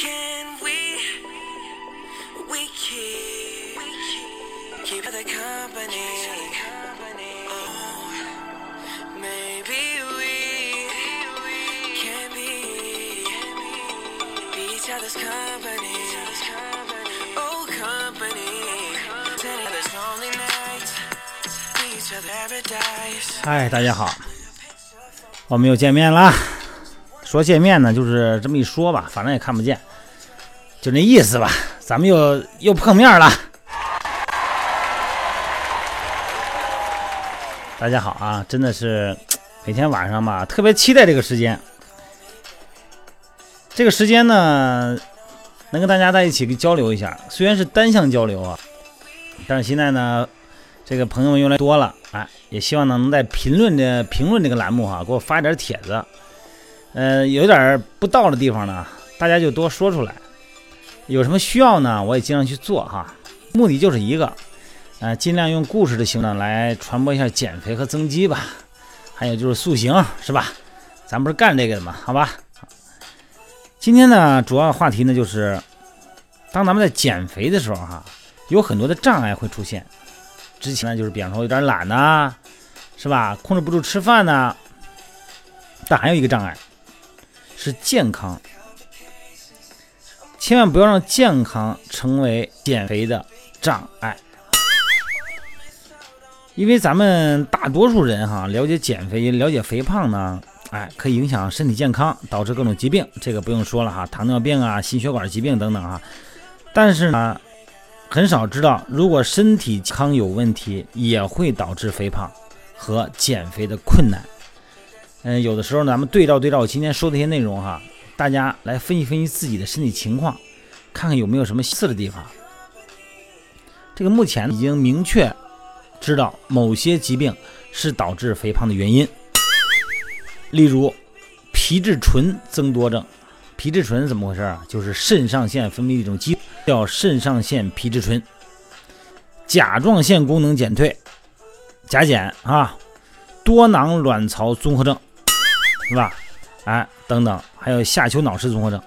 can we? We keep, keep the company. Oh, maybe we can be, be each other's company. Oh, company. There's lonely nights, be each other paradise. 嗨，大家好，我们又见面啦。说见面呢，就是这么一说吧，反正也看不见，就那意思吧。咱们又又碰面了。大家好啊，真的是每天晚上吧，特别期待这个时间。这个时间呢，能跟大家在一起交流一下，虽然是单向交流啊，但是现在呢，这个朋友们越来越多了，哎，也希望呢能在评论的评论这个栏目哈、给我发一点帖子。呃，有点不到的地方呢，大家就多说出来。有什么需要呢，我也尽量去做哈。目的就是一个，呃，尽量用故事的形式来传播一下减肥和增肌吧。还有就是塑形，是吧？咱不是干这个的嘛，好吧？今天呢，主要话题呢就是，当咱们在减肥的时候哈，有很多的障碍会出现。之前呢，就是比方说有点懒呐、是吧？控制不住吃饭呐、但还有一个障碍是健康，千万不要让健康成为减肥的障碍。因为咱们大多数人哈，了解减肥、了解肥胖呢，哎，可以影响身体健康，导致各种疾病，这个不用说了哈，糖尿病啊、心血管疾病等等啊。但是呢，很少知道，如果身体健康有问题，也会导致肥胖和减肥的困难。嗯，有的时候，咱们对照对照我今天说的一些内容哈，大家来分析分析自己的身体情况，看看有没有什么似的地方。这个目前已经明确知道某些疾病是导致肥胖的原因，例如皮质醇增多症。皮质醇怎么回事啊？就是肾上腺分泌一种激素，叫肾上腺皮质醇。甲状腺功能减退，甲减啊，多囊卵巢综合症。是吧？哎，等等，还有下丘脑室综合症，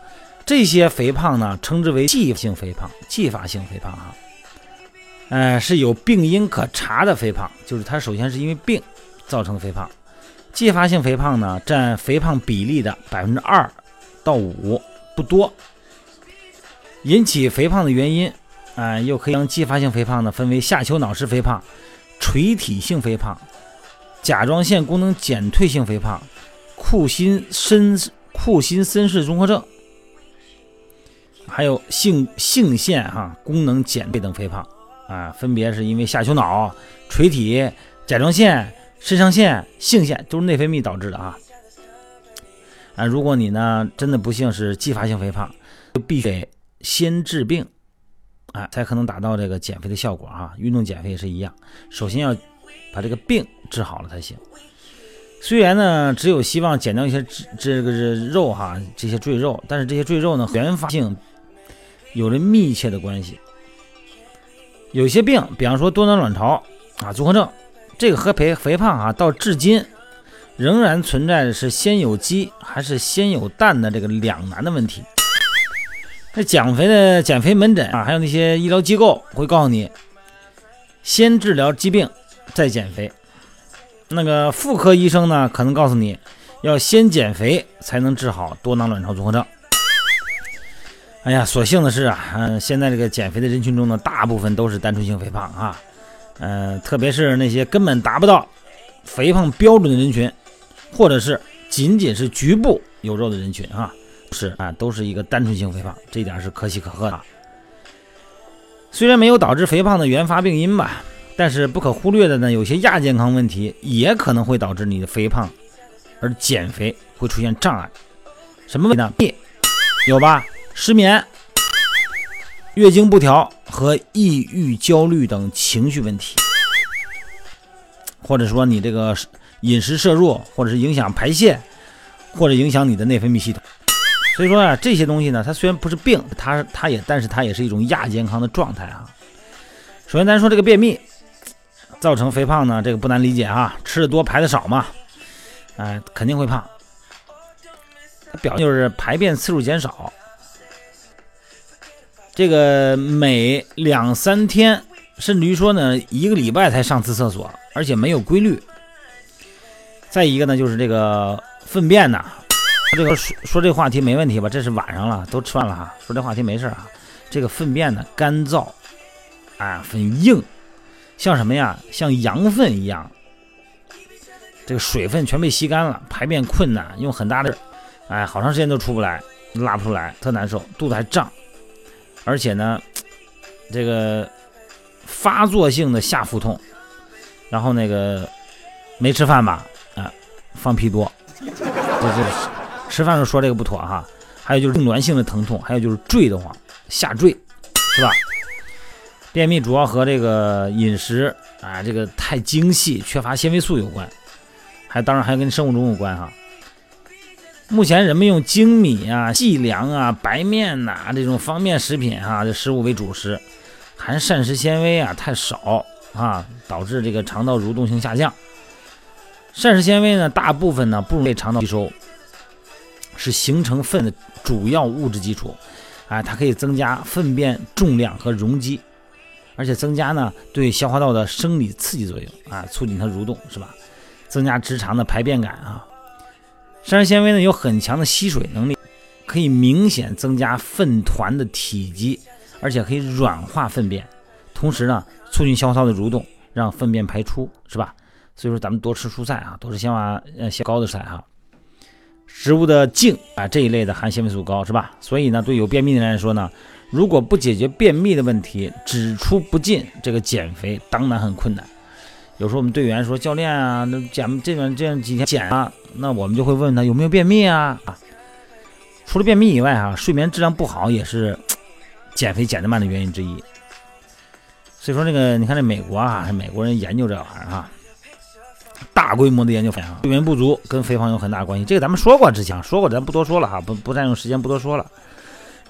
这些肥胖呢，称之为继发性肥胖。继发性肥胖啊，呃，是有病因可查的肥胖，就是它首先是因为病造成的肥胖。继发性肥胖呢，占肥胖比例的百分之二到五，不多。引起肥胖的原因，啊、又可以将继发性肥胖呢分为下丘脑室肥胖、垂体性肥胖、甲状腺功能减退性肥胖。库欣深库欣森氏综合症，还有性性腺哈、功能减退等肥胖啊，分别是因为下丘脑、垂体、甲状腺、肾上腺、性腺都是内分泌导致的啊。啊，如果你呢真的不幸是继发性肥胖，就必须得先治病，啊，才可能达到这个减肥的效果啊。运动减肥也是一样，首先要把这个病治好了才行。虽然呢，只有希望减掉一些脂这个是肉哈，这些赘肉，但是这些赘肉呢，原发性有着密切的关系。有些病，比方说多囊卵巢啊综合症，这个和肥肥胖啊，到至今仍然存在的是先有鸡还是先有蛋的这个两难的问题。那减肥的减肥门诊啊，还有那些医疗机构会告诉你，先治疗疾病再减肥。那个妇科医生呢，可能告诉你要先减肥才能治好多囊卵巢综合症。哎呀，所幸的是啊，嗯、现在这个减肥的人群中呢，大部分都是单纯性肥胖啊，嗯、特别是那些根本达不到肥胖标准的人群，或者是仅仅是局部有肉的人群啊，是啊，都是一个单纯性肥胖，这点是可喜可贺的。虽然没有导致肥胖的原发病因吧。但是不可忽略的呢，有些亚健康问题也可能会导致你的肥胖，而减肥会出现障碍。什么问题呢？病有吧？失眠、月经不调和抑郁、焦虑等情绪问题，或者说你这个饮食摄入，或者是影响排泄，或者影响你的内分泌系统。所以说啊，这些东西呢，它虽然不是病，它它也，但是它也是一种亚健康的状态啊。首先，咱说这个便秘。造成肥胖呢，这个不难理解啊，吃的多排的少嘛，哎、肯定会胖。表现就是排便次数减少，这个每两三天，甚至于说呢，一个礼拜才上次厕所，而且没有规律。再一个呢，就是这个粪便呢，这个说说这个话题没问题吧？这是晚上了，都吃饭了哈，说这话题没事啊。这个粪便呢，干燥，啊，很硬，像什么呀？像羊粪一样，这个水分全被吸干了，排便困难，用很大的，哎，好长时间都出不来，拉不出来，特难受，肚子还胀，而且呢，这个发作性的下腹痛，然后那个没吃饭吧？啊，放屁多，这这吃饭时候说这个不妥哈。还有就是痉挛性的疼痛，还有就是坠得慌。下坠，是吧？便秘主要和这个饮食啊，这个太精细、缺乏纤维素有关，还当然还跟生物钟有关哈。目前人们用精米啊、细粮啊、白面呐这种方便食品哈的食物为主食，含膳食纤维啊太少啊，导致这个肠道蠕动性下降。膳食纤维呢，大部分呢不容易被肠道吸收，是形成粪的主要物质基础。啊，它可以增加粪便重量和容积，而且增加呢对消化道的生理刺激作用啊，促进它蠕动，是吧？增加直肠的排便感啊。膳食纤维呢有很强的吸水能力，可以明显增加粪团的体积，而且可以软化粪便，同时呢促进消化道的蠕动，让粪便排出，是吧？所以说咱们多吃蔬菜啊，多吃纤维呃些高的菜哈。食物的茎啊这一类的含纤维素高是吧？所以呢，对有便秘的人来说呢，如果不解决便秘的问题，只出不进，这个减肥当然很困难。有时候我们队员说教练啊，那减这段这样几天减啊，那我们就会问他有没有便秘啊？除了便秘以外啊，睡眠质量不好也是减肥减得慢的原因之一。所以说这个你看这美国啊，美国人研究这玩意儿哈。大规模的研究发现，睡眠不足跟肥胖有很大关系。这个咱们说过，之前说过，咱不多说了哈，不不占用时间，不多说了。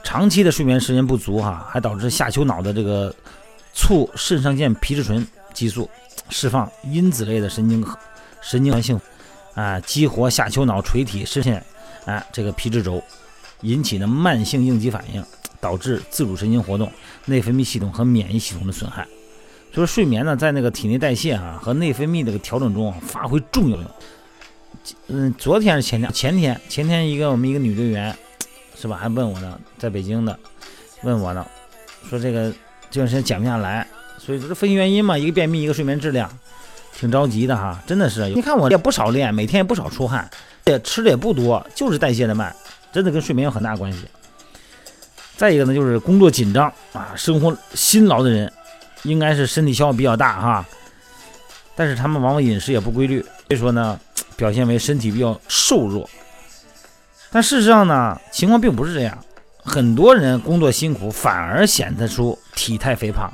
长期的睡眠时间不足哈，还导致下丘脑的这个促肾上腺皮质醇激素释放因子类的神经神经性啊，激活下丘脑垂体肾腺啊这个皮质轴，引起的慢性应激反应，导致自主神经活动、内分泌系统和免疫系统的损害。所以睡眠呢，在那个体内代谢啊和内分泌这个调整中发挥重要作用。嗯，昨天是前天，前天前天一个我们一个女队员，是吧？还问我呢，在北京的，问我呢，说这个这段时间减不下来，所以说这分析原因嘛，一个便秘，一个睡眠质量，挺着急的哈，真的是。你看我也不少练，每天也不少出汗，也吃的也不多，就是代谢的慢，真的跟睡眠有很大关系。再一个呢，就是工作紧张啊，生活辛劳的人。应该是身体消耗比较大哈，但是他们往往饮食也不规律，所以说呢，表现为身体比较瘦弱。但事实上呢，情况并不是这样，很多人工作辛苦反而显得出体态肥胖，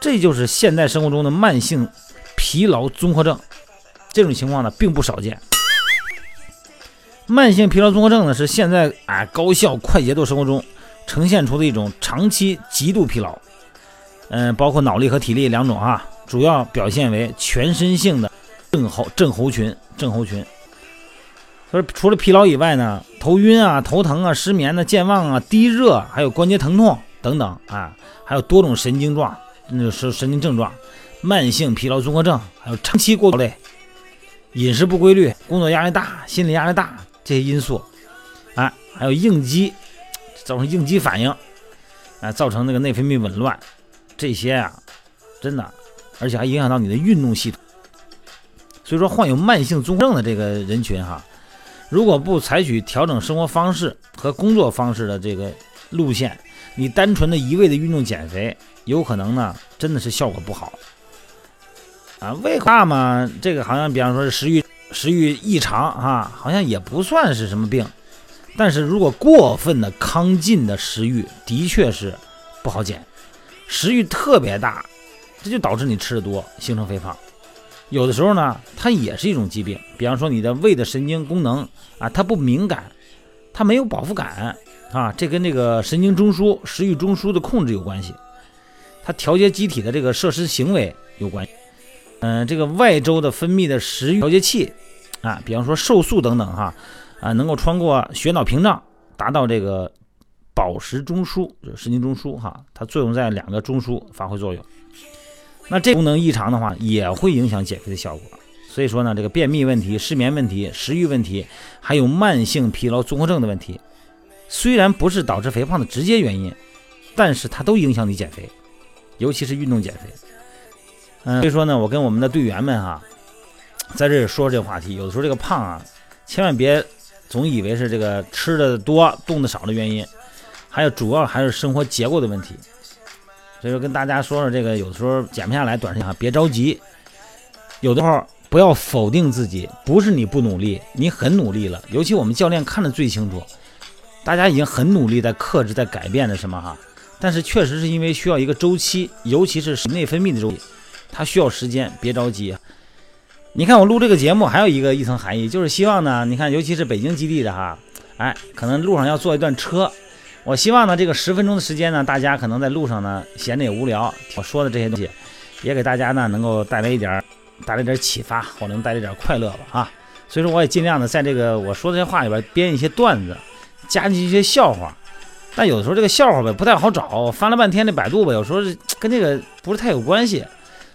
这就是现代生活中的慢性疲劳综合症。这种情况呢，并不少见。慢性疲劳综合症呢，是现在啊高效快节奏生活中呈现出的一种长期极度疲劳。嗯，包括脑力和体力两种啊，主要表现为全身性的症候症候群症候群。所以除了疲劳以外呢，头晕啊、头疼啊、失眠呢、健忘啊、低热，还有关节疼痛等等啊，还有多种神经状，那是神经症状，慢性疲劳综合症，还有长期过劳累、饮食不规律、工作压力大、心理压力大这些因素，啊，还有应激造成应激反应，啊，造成那个内分泌紊乱。这些啊，真的，而且还影响到你的运动系统。所以说，患有慢性综合症的这个人群哈，如果不采取调整生活方式和工作方式的这个路线，你单纯的一味的运动减肥，有可能呢，真的是效果不好。啊，胃口大嘛，这个好像比方说是食欲食欲异常哈，好像也不算是什么病。但是如果过分的亢进的食欲，的确是不好减。食欲特别大，这就导致你吃的多，形成肥胖。有的时候呢，它也是一种疾病。比方说，你的胃的神经功能啊，它不敏感，它没有饱腹感啊，这跟这个神经中枢、食欲中枢的控制有关系。它调节机体的这个摄食行为有关系。嗯，这个外周的分泌的食欲调节器啊，比方说瘦素等等哈，啊，能够穿过血脑屏障，达到这个饱食中枢，就是神经中枢哈，它作用在两个中枢发挥作用。那这功能异常的话，也会影响减肥的效果。所以说呢，这个便秘问题、失眠问题、食欲问题，还有慢性疲劳综合症的问题，虽然不是导致肥胖的直接原因，但是它都影响你减肥，尤其是运动减肥。嗯，所以说呢，我跟我们的队员们哈，在这里说这个话题，有的时候这个胖啊，千万别总以为是这个吃的多、动的少的原因，还有主要还是生活结构的问题。所以说跟大家说说这个，有时候减不下来，短时间啊别着急，有的时候。不要否定自己，不是你不努力，你很努力了。尤其我们教练看得最清楚，大家已经很努力在克制、在改变着什么哈。但是确实是因为需要一个周期，尤其是内分泌的周期，它需要时间，别着急。你看我录这个节目还有一个一层含义，就是希望呢，你看尤其是北京基地的哈，哎，可能路上要坐一段车，我希望呢这个十分钟的时间呢，大家可能在路上呢闲着也无聊，我说的这些东西，也给大家呢能够带来一点。带来点启发，或者能带来点快乐吧啊！所以说我也尽量的在这个我说这些话里边编一些段子，加进一些笑话。但有的时候这个笑话吧不太好找，翻了半天这百度吧，有时候跟这个不是太有关系。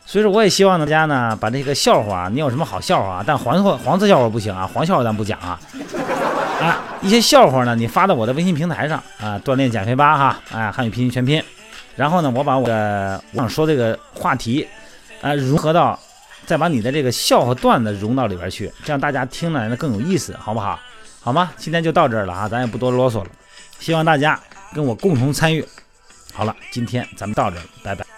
所以说我也希望大家呢把这个笑话，你有什么好笑话，但黄色黄色笑话不行啊，黄笑话咱不讲啊。啊，一些笑话呢你发到我的微信平台上啊，锻炼减肥吧哈，哎，汉语拼音全拼。然后呢我把我的我想说这个话题啊融合到。再把你的这个笑话段子融到里边去，这样大家听来呢更有意思，好不好？好吗？今天就到这儿了啊，咱也不多啰嗦了。希望大家跟我共同参与。好了，今天咱们到这儿，拜拜。